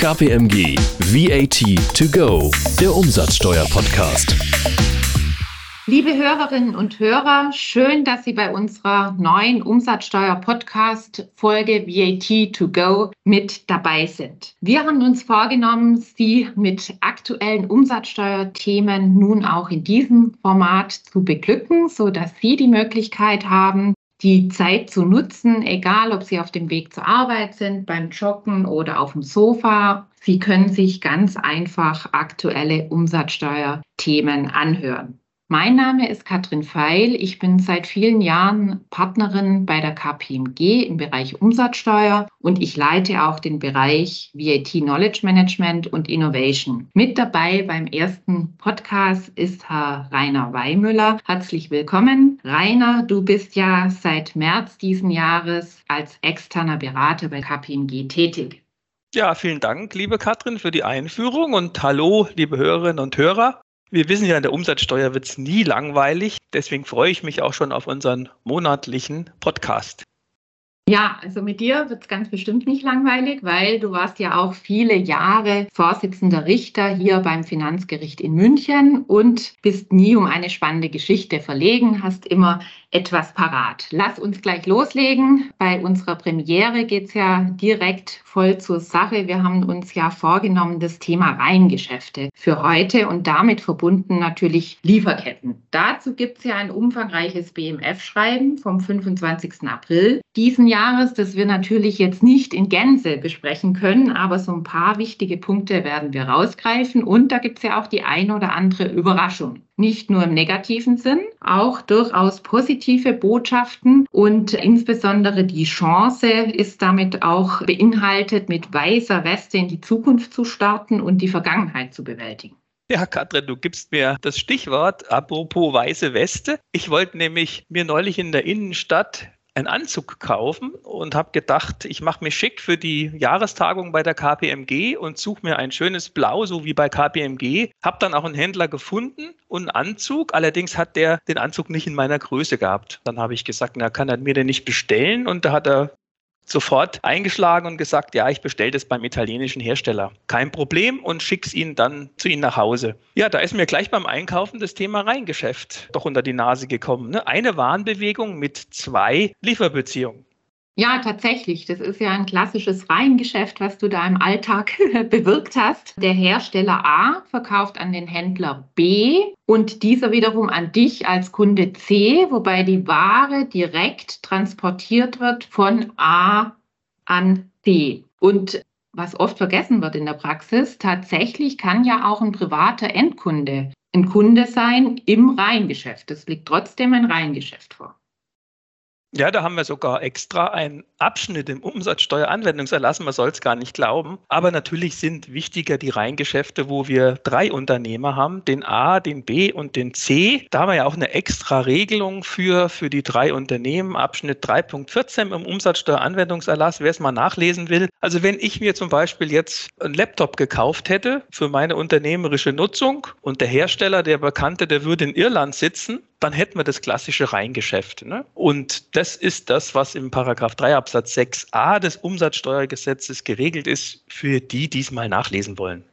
KPMG VAT to go, der Umsatzsteuer-Podcast. Liebe Hörerinnen und Hörer, schön, dass Sie bei unserer neuen Umsatzsteuer-Podcast-Folge VAT to go mit dabei sind. Wir haben uns vorgenommen, Sie mit aktuellen Umsatzsteuerthemen nun auch in diesem Format zu beglücken, sodass Sie die Möglichkeit haben, die Zeit zu nutzen, egal ob Sie auf dem Weg zur Arbeit sind, beim Joggen oder auf dem Sofa. Sie können sich ganz einfach aktuelle Umsatzsteuerthemen anhören. Mein Name ist Katrin Feil. Ich bin seit vielen Jahren Partnerin bei der KPMG im Bereich Umsatzsteuer und ich leite auch den Bereich VAT Knowledge Management und Innovation. Mit dabei beim ersten Podcast ist Herr Rainer Weimüller. Herzlich willkommen. Rainer, du bist ja seit März diesen Jahres als externer Berater bei KPMG tätig. Ja, vielen Dank, liebe Katrin, für die Einführung und hallo, liebe Hörerinnen und Hörer. Wir wissen ja, in der Umsatzsteuer wird es nie langweilig. Deswegen freue ich mich auch schon auf unseren monatlichen Podcast. Ja, also mit dir wird es ganz bestimmt nicht langweilig, weil du warst ja auch viele Jahre Vorsitzender Richter hier beim Finanzgericht in München und bist nie um eine spannende Geschichte verlegen, hast immer etwas parat. Lass uns gleich loslegen. Bei unserer Premiere geht es ja direkt voll zur Sache. Wir haben uns ja vorgenommen, das Thema Reihengeschäfte für heute und damit verbunden natürlich Lieferketten. Dazu gibt es ja ein umfangreiches BMF-Schreiben vom 25. April diesen Jahres, das wir natürlich jetzt nicht in Gänze besprechen können, aber so ein paar wichtige Punkte werden wir rausgreifen und da gibt es ja auch die ein oder andere Überraschung nicht nur im negativen Sinn, auch durchaus positive Botschaften und insbesondere die Chance ist damit auch beinhaltet, mit weißer Weste in die Zukunft zu starten und die Vergangenheit zu bewältigen. Ja, Katrin, du gibst mir das Stichwort apropos weiße Weste. Ich wollte nämlich mir neulich in der Innenstadt einen Anzug kaufen und habe gedacht, ich mache mich schick für die Jahrestagung bei der KPMG und suche mir ein schönes Blau, so wie bei KPMG. Habe dann auch einen Händler gefunden und einen Anzug. Allerdings hat der den Anzug nicht in meiner Größe gehabt. Dann habe ich gesagt, na, kann er mir den nicht bestellen? Und da hat er sofort eingeschlagen und gesagt, ja, ich bestelle das beim italienischen Hersteller. Kein Problem und schick's Ihnen dann zu Ihnen nach Hause. Ja, da ist mir gleich beim Einkaufen das Thema Reingeschäft doch unter die Nase gekommen. Ne? Eine Warenbewegung mit zwei Lieferbeziehungen. Ja, tatsächlich. Das ist ja ein klassisches Reihengeschäft, was du da im Alltag bewirkt hast. Der Hersteller A verkauft an den Händler B und dieser wiederum an dich als Kunde C, wobei die Ware direkt transportiert wird von A an C. Und was oft vergessen wird in der Praxis, tatsächlich kann ja auch ein privater Endkunde ein Kunde sein im Reihengeschäft. Es liegt trotzdem ein Reihengeschäft vor. Ja, da haben wir sogar extra einen Abschnitt im Umsatzsteueranwendungserlass. Man soll es gar nicht glauben. Aber natürlich sind wichtiger die Reingeschäfte, wo wir drei Unternehmer haben, den A, den B und den C. Da haben wir ja auch eine extra Regelung für, für die drei Unternehmen, Abschnitt 3.14 im Umsatzsteueranwendungserlass, wer es mal nachlesen will. Also wenn ich mir zum Beispiel jetzt einen Laptop gekauft hätte für meine unternehmerische Nutzung und der Hersteller, der Bekannte, der würde in Irland sitzen, dann hätten wir das klassische Reingeschäft. Ne? Und das ist das, was im Paragraph 3 Absatz 6a des Umsatzsteuergesetzes geregelt ist, für die, die es mal nachlesen wollen.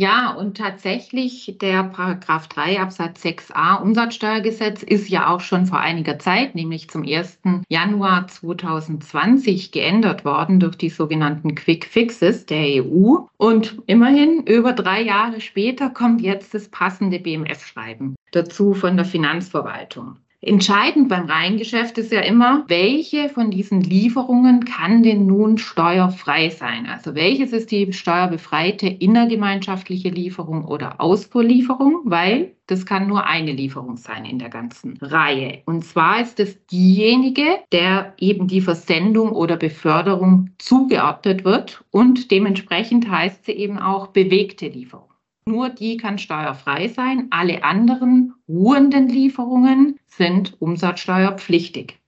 Ja, und tatsächlich der Paragraph 3 Absatz 6a Umsatzsteuergesetz ist ja auch schon vor einiger Zeit, nämlich zum 1. Januar 2020 geändert worden durch die sogenannten Quick Fixes der EU. Und immerhin über drei Jahre später kommt jetzt das passende BMF-Schreiben dazu von der Finanzverwaltung. Entscheidend beim Reihengeschäft ist ja immer, welche von diesen Lieferungen kann denn nun steuerfrei sein? Also welches ist die steuerbefreite innergemeinschaftliche Lieferung oder Ausfuhrlieferung? Weil das kann nur eine Lieferung sein in der ganzen Reihe. Und zwar ist es diejenige, der eben die Versendung oder Beförderung zugeordnet wird und dementsprechend heißt sie eben auch bewegte Lieferung. Nur die kann steuerfrei sein. Alle anderen ruhenden Lieferungen sind umsatzsteuerpflichtig.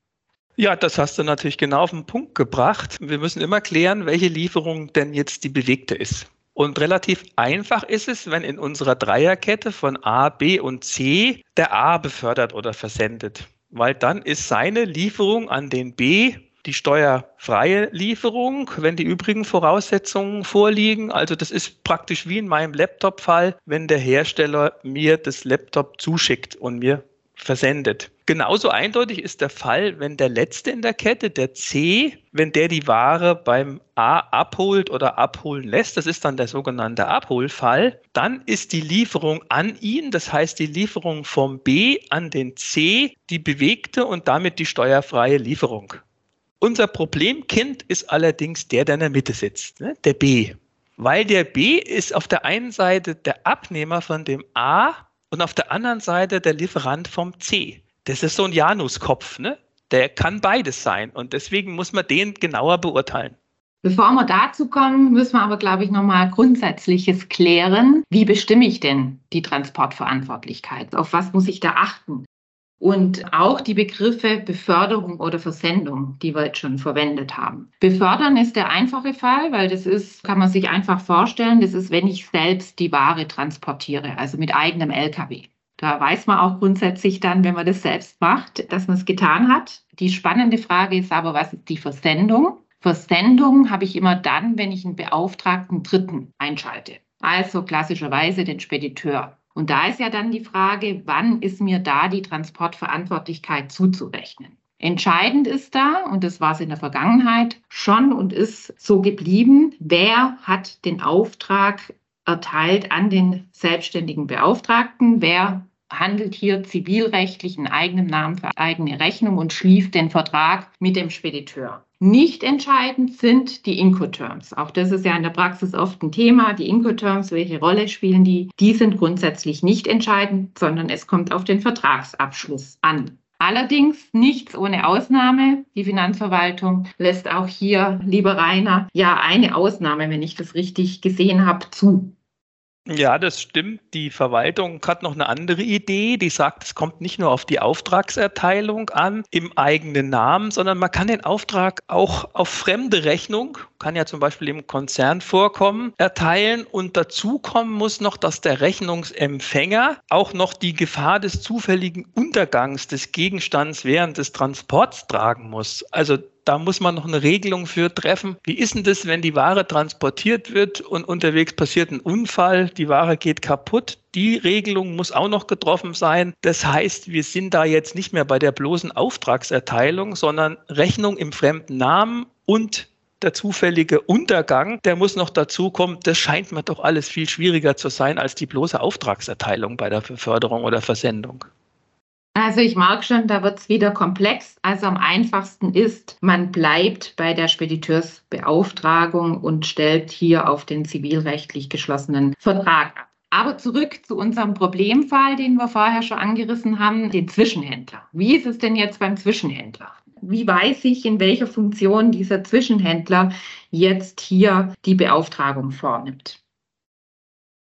Ja, das hast du natürlich genau auf den Punkt gebracht. Wir müssen immer klären, welche Lieferung denn jetzt die bewegte ist. Und relativ einfach ist es, wenn in unserer Dreierkette von A, B und C der A befördert oder versendet. Weil dann ist seine Lieferung an den B die steuerfreie Lieferung, wenn die übrigen Voraussetzungen vorliegen. Also das ist praktisch wie in meinem Laptop-Fall, wenn der Hersteller mir das Laptop zuschickt und mir versendet. Genauso eindeutig ist der Fall, wenn der letzte in der Kette, der C, wenn der die Ware beim A abholt oder abholen lässt, das ist dann der sogenannte Abholfall, dann ist die Lieferung an ihn, das heißt die Lieferung vom B an den C, die bewegte und damit die steuerfreie Lieferung. Unser Problemkind ist allerdings der, der in der Mitte sitzt, ne? der B. Weil der B ist auf der einen Seite der Abnehmer von dem A und auf der anderen Seite der Lieferant vom C. Das ist so ein Januskopf, ne? Der kann beides sein und deswegen muss man den genauer beurteilen. Bevor wir dazu kommen, müssen wir aber, glaube ich, nochmal Grundsätzliches klären. Wie bestimme ich denn die Transportverantwortlichkeit? Auf was muss ich da achten? Und auch die Begriffe Beförderung oder Versendung, die wir jetzt schon verwendet haben. Befördern ist der einfache Fall, weil das ist, kann man sich einfach vorstellen, das ist, wenn ich selbst die Ware transportiere, also mit eigenem LKW. Da weiß man auch grundsätzlich dann, wenn man das selbst macht, dass man es getan hat. Die spannende Frage ist aber, was ist die Versendung? Versendung habe ich immer dann, wenn ich einen beauftragten Dritten einschalte. Also klassischerweise den Spediteur. Und da ist ja dann die Frage, wann ist mir da die Transportverantwortlichkeit zuzurechnen? Entscheidend ist da, und das war es in der Vergangenheit schon und ist so geblieben, wer hat den Auftrag erteilt an den selbstständigen Beauftragten, wer handelt hier zivilrechtlich in eigenem Namen für eigene Rechnung und schließt den Vertrag mit dem Spediteur. Nicht entscheidend sind die Incoterms. Auch das ist ja in der Praxis oft ein Thema. Die Incoterms, welche Rolle spielen die? Die sind grundsätzlich nicht entscheidend, sondern es kommt auf den Vertragsabschluss an. Allerdings nichts ohne Ausnahme. Die Finanzverwaltung lässt auch hier, lieber Rainer, ja eine Ausnahme, wenn ich das richtig gesehen habe, zu. Ja, das stimmt. Die Verwaltung hat noch eine andere Idee. Die sagt, es kommt nicht nur auf die Auftragserteilung an im eigenen Namen, sondern man kann den Auftrag auch auf fremde Rechnung, kann ja zum Beispiel im Konzern vorkommen, erteilen. Und dazu kommen muss noch, dass der Rechnungsempfänger auch noch die Gefahr des zufälligen Untergangs des Gegenstands während des Transports tragen muss. Also da muss man noch eine Regelung für treffen. Wie ist denn das, wenn die Ware transportiert wird und unterwegs passiert ein Unfall, die Ware geht kaputt? Die Regelung muss auch noch getroffen sein. Das heißt, wir sind da jetzt nicht mehr bei der bloßen Auftragserteilung, sondern Rechnung im fremden Namen und der zufällige Untergang, der muss noch dazukommen. Das scheint mir doch alles viel schwieriger zu sein als die bloße Auftragserteilung bei der Beförderung oder Versendung. Also ich mag schon, da wird es wieder komplex. Also am einfachsten ist, man bleibt bei der Spediteursbeauftragung und stellt hier auf den zivilrechtlich geschlossenen Vertrag ab. Aber zurück zu unserem Problemfall, den wir vorher schon angerissen haben, den Zwischenhändler. Wie ist es denn jetzt beim Zwischenhändler? Wie weiß ich, in welcher Funktion dieser Zwischenhändler jetzt hier die Beauftragung vornimmt?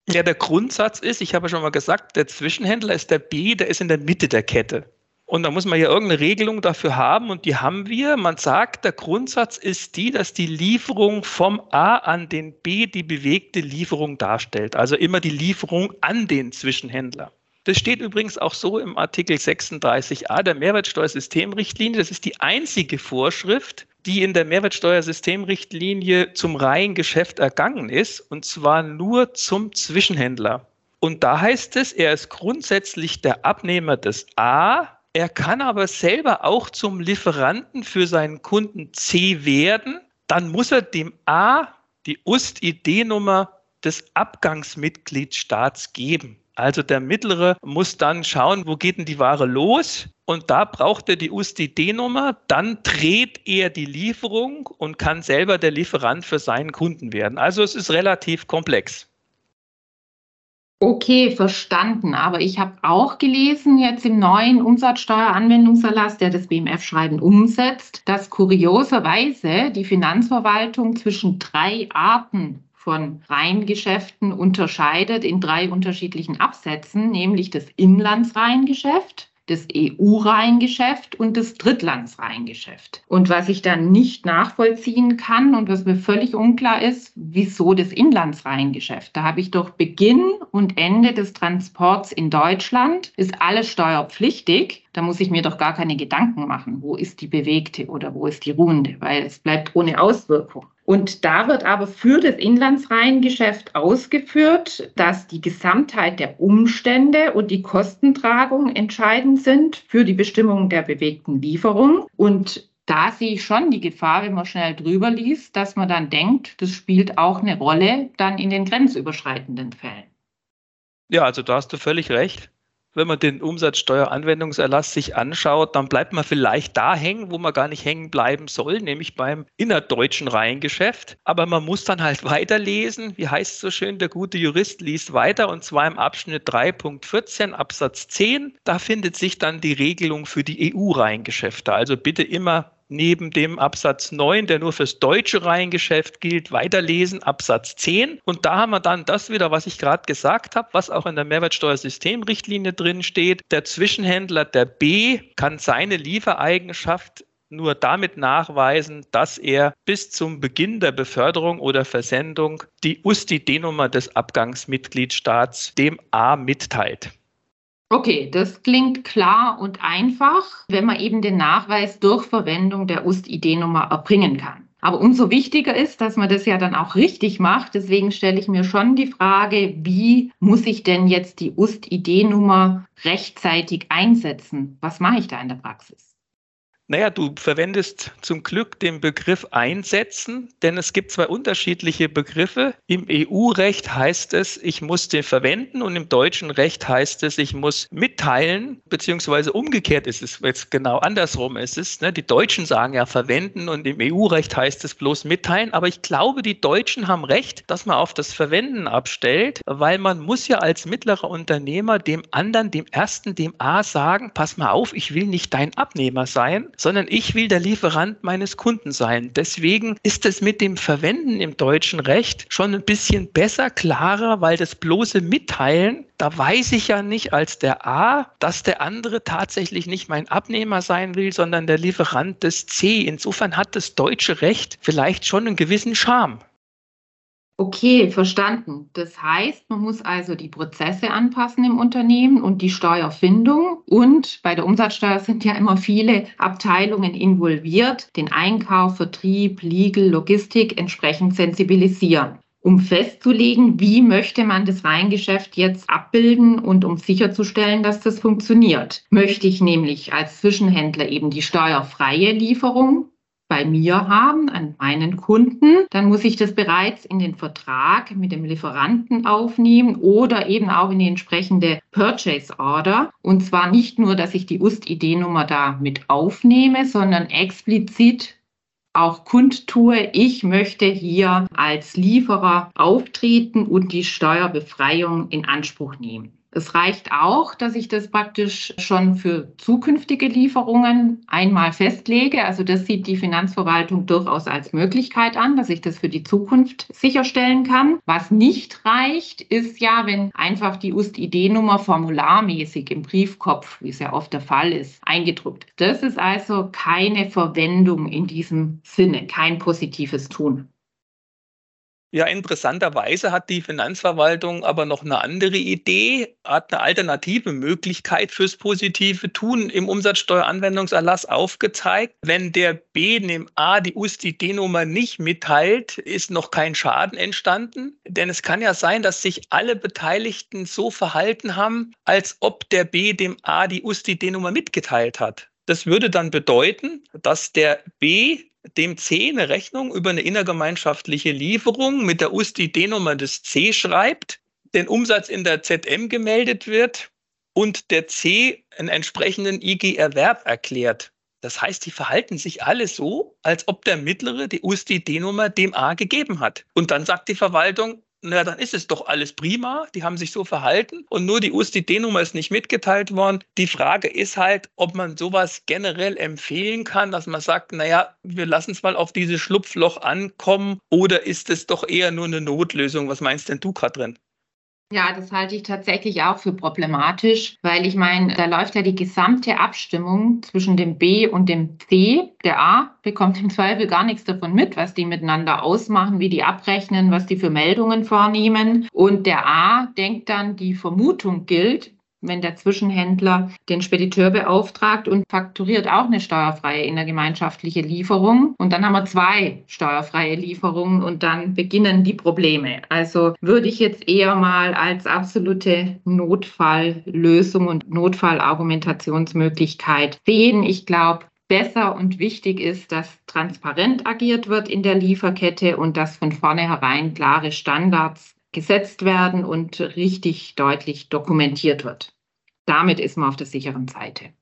Ja, der Grundsatz ist, ich habe schon mal gesagt, der Zwischenhändler ist der B, der ist in der Mitte der Kette. Und da muss man ja irgendeine Regelung dafür haben und die haben wir. Man sagt, der Grundsatz ist die, dass die Lieferung vom A an den B die bewegte Lieferung darstellt. Also immer die Lieferung an den Zwischenhändler. Das steht übrigens auch so im Artikel 36a der Mehrwertsteuersystemrichtlinie. Das ist die einzige Vorschrift, die in der Mehrwertsteuersystemrichtlinie zum Reihengeschäft ergangen ist, und zwar nur zum Zwischenhändler. Und da heißt es, er ist grundsätzlich der Abnehmer des A, er kann aber selber auch zum Lieferanten für seinen Kunden C werden. Dann muss er dem A die UST-ID-Nummer des Abgangsmitgliedstaats geben. Also der mittlere muss dann schauen, wo geht denn die Ware los? Und da braucht er die USDD-Nummer, dann dreht er die Lieferung und kann selber der Lieferant für seinen Kunden werden. Also es ist relativ komplex. Okay, verstanden. Aber ich habe auch gelesen, jetzt im neuen Umsatzsteueranwendungserlass, der das BMF-Schreiben umsetzt, dass kurioserweise die Finanzverwaltung zwischen drei Arten von Reingeschäften unterscheidet in drei unterschiedlichen Absätzen, nämlich das Inlandsreingeschäft, das EU-Reihengeschäft und das Drittlandsreihengeschäft. Und was ich dann nicht nachvollziehen kann und was mir völlig unklar ist, wieso das Inlandsreihengeschäft? Da habe ich doch Beginn und Ende des Transports in Deutschland, ist alles steuerpflichtig. Da muss ich mir doch gar keine Gedanken machen, wo ist die bewegte oder wo ist die ruhende, weil es bleibt ohne Auswirkung. Und da wird aber für das Inlandsreihengeschäft ausgeführt, dass die Gesamtheit der Umstände und die Kostentragung entscheidend sind für die Bestimmung der bewegten Lieferung. Und da sehe ich schon die Gefahr, wenn man schnell drüber liest, dass man dann denkt, das spielt auch eine Rolle dann in den grenzüberschreitenden Fällen. Ja, also da hast du völlig recht wenn man den Umsatzsteueranwendungserlass sich anschaut, dann bleibt man vielleicht da hängen, wo man gar nicht hängen bleiben soll, nämlich beim innerdeutschen Reihengeschäft. Aber man muss dann halt weiterlesen. Wie heißt es so schön, der gute Jurist liest weiter und zwar im Abschnitt 3.14 Absatz 10. Da findet sich dann die Regelung für die EU-Reihengeschäfte. Also bitte immer neben dem Absatz 9, der nur fürs deutsche Reihengeschäft gilt, weiterlesen, Absatz 10. Und da haben wir dann das wieder, was ich gerade gesagt habe, was auch in der Mehrwertsteuersystemrichtlinie drin steht. Der Zwischenhändler, der B, kann seine Liefereigenschaft nur damit nachweisen, dass er bis zum Beginn der Beförderung oder Versendung die USTI-D-Nummer des Abgangsmitgliedstaats dem A mitteilt. Okay, das klingt klar und einfach, wenn man eben den Nachweis durch Verwendung der UST-ID-Nummer erbringen kann. Aber umso wichtiger ist, dass man das ja dann auch richtig macht. Deswegen stelle ich mir schon die Frage, wie muss ich denn jetzt die UST-ID-Nummer rechtzeitig einsetzen? Was mache ich da in der Praxis? Naja, du verwendest zum Glück den Begriff einsetzen, denn es gibt zwei unterschiedliche Begriffe. Im EU-Recht heißt es, ich muss den verwenden und im deutschen Recht heißt es, ich muss mitteilen, beziehungsweise umgekehrt ist es jetzt genau andersrum ist es. Ne? Die Deutschen sagen ja verwenden und im EU-Recht heißt es bloß mitteilen. Aber ich glaube, die Deutschen haben recht, dass man auf das Verwenden abstellt, weil man muss ja als mittlerer Unternehmer dem anderen, dem ersten, dem A sagen, pass mal auf, ich will nicht dein Abnehmer sein sondern ich will der Lieferant meines Kunden sein. Deswegen ist es mit dem Verwenden im deutschen Recht schon ein bisschen besser, klarer, weil das bloße Mitteilen, da weiß ich ja nicht als der A, dass der andere tatsächlich nicht mein Abnehmer sein will, sondern der Lieferant des C. Insofern hat das deutsche Recht vielleicht schon einen gewissen Charme. Okay, verstanden. Das heißt, man muss also die Prozesse anpassen im Unternehmen und die Steuerfindung. Und bei der Umsatzsteuer sind ja immer viele Abteilungen involviert, den Einkauf, Vertrieb, Legal, Logistik entsprechend sensibilisieren um festzulegen, wie möchte man das Reingeschäft jetzt abbilden und um sicherzustellen, dass das funktioniert. Möchte ich nämlich als Zwischenhändler eben die steuerfreie Lieferung bei mir haben, an meinen Kunden, dann muss ich das bereits in den Vertrag mit dem Lieferanten aufnehmen oder eben auch in die entsprechende Purchase Order. Und zwar nicht nur, dass ich die UST-ID-Nummer da mit aufnehme, sondern explizit auch kundtue, ich möchte hier als Lieferer auftreten und die Steuerbefreiung in Anspruch nehmen. Es reicht auch, dass ich das praktisch schon für zukünftige Lieferungen einmal festlege. Also das sieht die Finanzverwaltung durchaus als Möglichkeit an, dass ich das für die Zukunft sicherstellen kann. Was nicht reicht, ist ja, wenn einfach die UST-ID-Nummer formularmäßig im Briefkopf, wie es ja oft der Fall ist, eingedruckt. Das ist also keine Verwendung in diesem Sinne, kein positives Tun. Ja, interessanterweise hat die Finanzverwaltung aber noch eine andere Idee, hat eine alternative Möglichkeit fürs positive Tun im Umsatzsteueranwendungserlass aufgezeigt. Wenn der B dem A die USTD-Nummer nicht mitteilt, ist noch kein Schaden entstanden. Denn es kann ja sein, dass sich alle Beteiligten so verhalten haben, als ob der B dem A die USTD-Nummer mitgeteilt hat. Das würde dann bedeuten, dass der B dem C eine Rechnung über eine innergemeinschaftliche Lieferung mit der USTD-Nummer des C schreibt, den Umsatz in der ZM gemeldet wird und der C einen entsprechenden IG-Erwerb erklärt. Das heißt, die verhalten sich alle so, als ob der Mittlere die USTD-Nummer dem A gegeben hat. Und dann sagt die Verwaltung, na, dann ist es doch alles prima. Die haben sich so verhalten und nur die USDD-Nummer ist nicht mitgeteilt worden. Die Frage ist halt, ob man sowas generell empfehlen kann, dass man sagt, naja, wir lassen es mal auf dieses Schlupfloch ankommen oder ist es doch eher nur eine Notlösung? Was meinst denn du, Katrin? Ja, das halte ich tatsächlich auch für problematisch, weil ich meine, da läuft ja die gesamte Abstimmung zwischen dem B und dem C. Der A bekommt im Zweifel gar nichts davon mit, was die miteinander ausmachen, wie die abrechnen, was die für Meldungen vornehmen. Und der A denkt dann, die Vermutung gilt, wenn der Zwischenhändler den Spediteur beauftragt und fakturiert auch eine steuerfreie innergemeinschaftliche Lieferung. Und dann haben wir zwei steuerfreie Lieferungen und dann beginnen die Probleme. Also würde ich jetzt eher mal als absolute Notfalllösung und Notfallargumentationsmöglichkeit sehen. Ich glaube, besser und wichtig ist, dass transparent agiert wird in der Lieferkette und dass von vornherein klare Standards gesetzt werden und richtig deutlich dokumentiert wird damit ist man auf der sicheren Seite.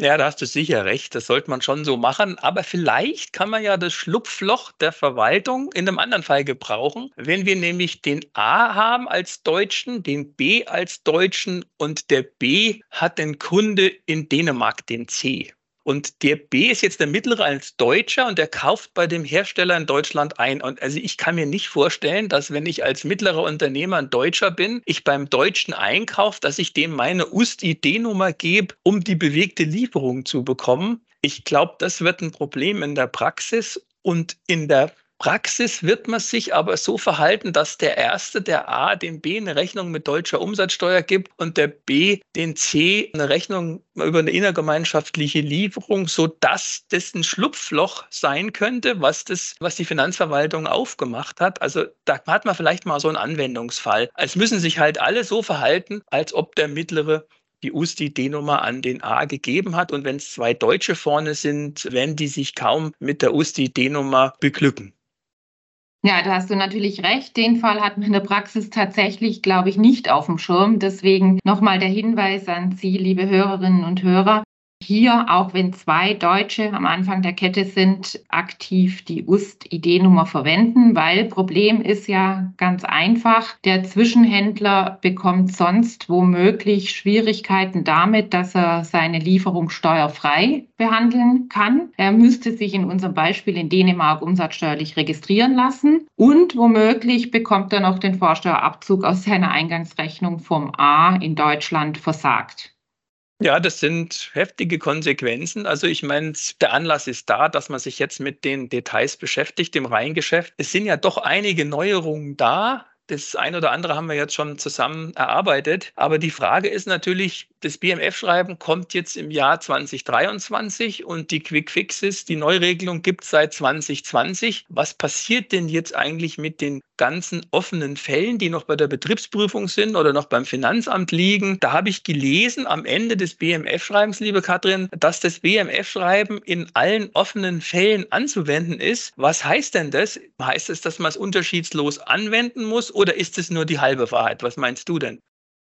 Ja, da hast du sicher recht. Das sollte man schon so machen. Aber vielleicht kann man ja das Schlupfloch der Verwaltung in einem anderen Fall gebrauchen. Wenn wir nämlich den A haben als Deutschen, den B als Deutschen und der B hat den Kunde in Dänemark den C. Und der B ist jetzt der mittlere als Deutscher und der kauft bei dem Hersteller in Deutschland ein. Und also ich kann mir nicht vorstellen, dass wenn ich als mittlerer Unternehmer ein Deutscher bin, ich beim Deutschen einkaufe, dass ich dem meine UST-ID-Nummer gebe, um die bewegte Lieferung zu bekommen. Ich glaube, das wird ein Problem in der Praxis und in der Praxis wird man sich aber so verhalten, dass der Erste, der A, dem B eine Rechnung mit deutscher Umsatzsteuer gibt und der B den C eine Rechnung über eine innergemeinschaftliche Lieferung, sodass das ein Schlupfloch sein könnte, was, das, was die Finanzverwaltung aufgemacht hat. Also da hat man vielleicht mal so einen Anwendungsfall. Es müssen sich halt alle so verhalten, als ob der mittlere die USTID-Nummer an den A gegeben hat. Und wenn es zwei Deutsche vorne sind, werden die sich kaum mit der USTID-Nummer beglücken. Ja, da hast du natürlich recht. Den Fall hat man in der Praxis tatsächlich, glaube ich, nicht auf dem Schirm. Deswegen nochmal der Hinweis an Sie, liebe Hörerinnen und Hörer hier, auch wenn zwei Deutsche am Anfang der Kette sind, aktiv die UST-ID-Nummer verwenden, weil Problem ist ja ganz einfach. Der Zwischenhändler bekommt sonst womöglich Schwierigkeiten damit, dass er seine Lieferung steuerfrei behandeln kann. Er müsste sich in unserem Beispiel in Dänemark umsatzsteuerlich registrieren lassen und womöglich bekommt er noch den Vorsteuerabzug aus seiner Eingangsrechnung vom A in Deutschland versagt. Ja, das sind heftige Konsequenzen. Also ich meine, der Anlass ist da, dass man sich jetzt mit den Details beschäftigt im Reingeschäft. Es sind ja doch einige Neuerungen da. Das eine oder andere haben wir jetzt schon zusammen erarbeitet. Aber die Frage ist natürlich, das BMF-Schreiben kommt jetzt im Jahr 2023 und die Quick Fixes, die Neuregelung gibt es seit 2020. Was passiert denn jetzt eigentlich mit den ganzen offenen Fällen, die noch bei der Betriebsprüfung sind oder noch beim Finanzamt liegen? Da habe ich gelesen am Ende des BMF-Schreibens, liebe Katrin, dass das BMF-Schreiben in allen offenen Fällen anzuwenden ist. Was heißt denn das? Heißt es, dass man es unterschiedslos anwenden muss oder ist es nur die halbe Wahrheit? Was meinst du denn?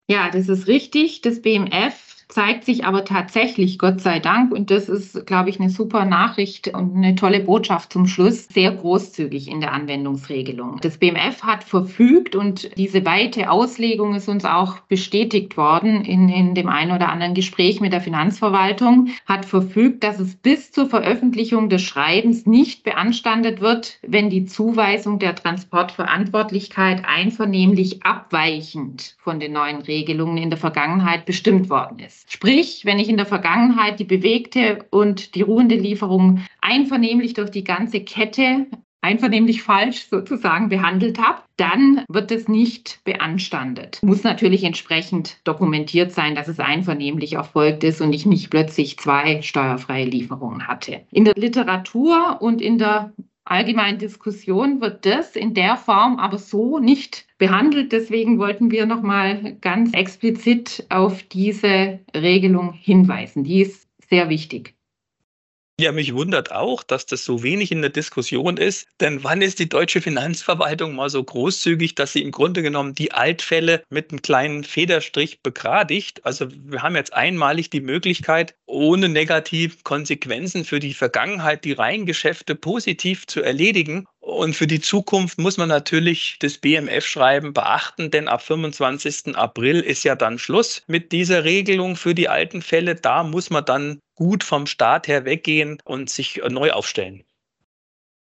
Ja, das ist richtig. Das BMF zeigt sich aber tatsächlich, Gott sei Dank, und das ist, glaube ich, eine super Nachricht und eine tolle Botschaft zum Schluss, sehr großzügig in der Anwendungsregelung. Das BMF hat verfügt und diese weite Auslegung ist uns auch bestätigt worden in, in dem einen oder anderen Gespräch mit der Finanzverwaltung, hat verfügt, dass es bis zur Veröffentlichung des Schreibens nicht beanstandet wird, wenn die Zuweisung der Transportverantwortlichkeit einvernehmlich abweichend von den neuen Regelungen in der Vergangenheit bestimmt worden ist. Sprich, wenn ich in der Vergangenheit die bewegte und die ruhende Lieferung einvernehmlich durch die ganze Kette einvernehmlich falsch sozusagen behandelt habe, dann wird es nicht beanstandet. Muss natürlich entsprechend dokumentiert sein, dass es einvernehmlich erfolgt ist und ich nicht plötzlich zwei steuerfreie Lieferungen hatte. In der Literatur und in der allgemeinen Diskussion wird das in der Form aber so nicht behandelt. Deswegen wollten wir noch mal ganz explizit auf diese Regelung hinweisen. Die ist sehr wichtig. Ja, mich wundert auch, dass das so wenig in der Diskussion ist. Denn wann ist die deutsche Finanzverwaltung mal so großzügig, dass sie im Grunde genommen die Altfälle mit einem kleinen Federstrich begradigt? Also wir haben jetzt einmalig die Möglichkeit, ohne negative Konsequenzen für die Vergangenheit die Reihengeschäfte positiv zu erledigen. Und für die Zukunft muss man natürlich das BMF-Schreiben beachten, denn ab 25. April ist ja dann Schluss mit dieser Regelung für die alten Fälle. Da muss man dann gut vom Staat her weggehen und sich neu aufstellen.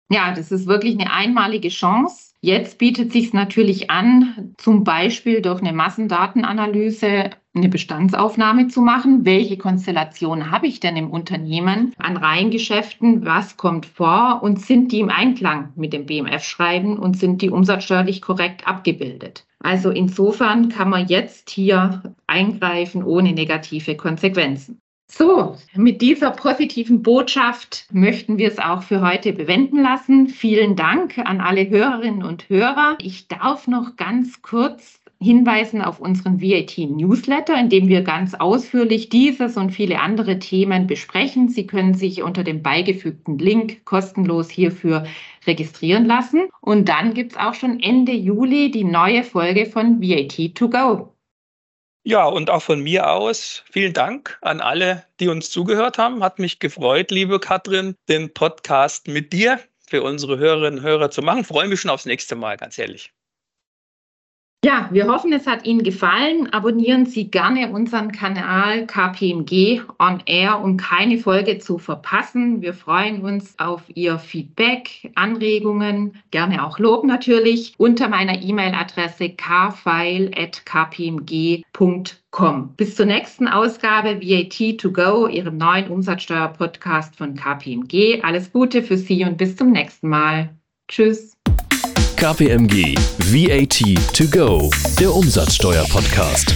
Ja, das ist wirklich eine einmalige Chance. Jetzt bietet sich natürlich an, zum Beispiel durch eine Massendatenanalyse eine Bestandsaufnahme zu machen. Welche Konstellation habe ich denn im Unternehmen an Reihengeschäften? Was kommt vor? Und sind die im Einklang mit dem BMF-Schreiben und sind die umsatzsteuerlich korrekt abgebildet? Also insofern kann man jetzt hier eingreifen ohne negative Konsequenzen. So, mit dieser positiven Botschaft möchten wir es auch für heute bewenden lassen. Vielen Dank an alle Hörerinnen und Hörer. Ich darf noch ganz kurz hinweisen auf unseren VAT-Newsletter, in dem wir ganz ausführlich dieses und viele andere Themen besprechen. Sie können sich unter dem beigefügten Link kostenlos hierfür registrieren lassen. Und dann gibt es auch schon Ende Juli die neue Folge von VAT to go. Ja, und auch von mir aus vielen Dank an alle, die uns zugehört haben. Hat mich gefreut, liebe Katrin, den Podcast mit dir für unsere Hörerinnen und Hörer zu machen. Freue mich schon aufs nächste Mal, ganz ehrlich. Ja, wir hoffen, es hat Ihnen gefallen. Abonnieren Sie gerne unseren Kanal KPMG on Air, um keine Folge zu verpassen. Wir freuen uns auf Ihr Feedback, Anregungen, gerne auch Lob natürlich, unter meiner E-Mail-Adresse kfile.kpmg.com. Bis zur nächsten Ausgabe VAT to go, Ihrem neuen Umsatzsteuer-Podcast von KPMG. Alles Gute für Sie und bis zum nächsten Mal. Tschüss. KPMG VAT to go, der Umsatzsteuer-Podcast.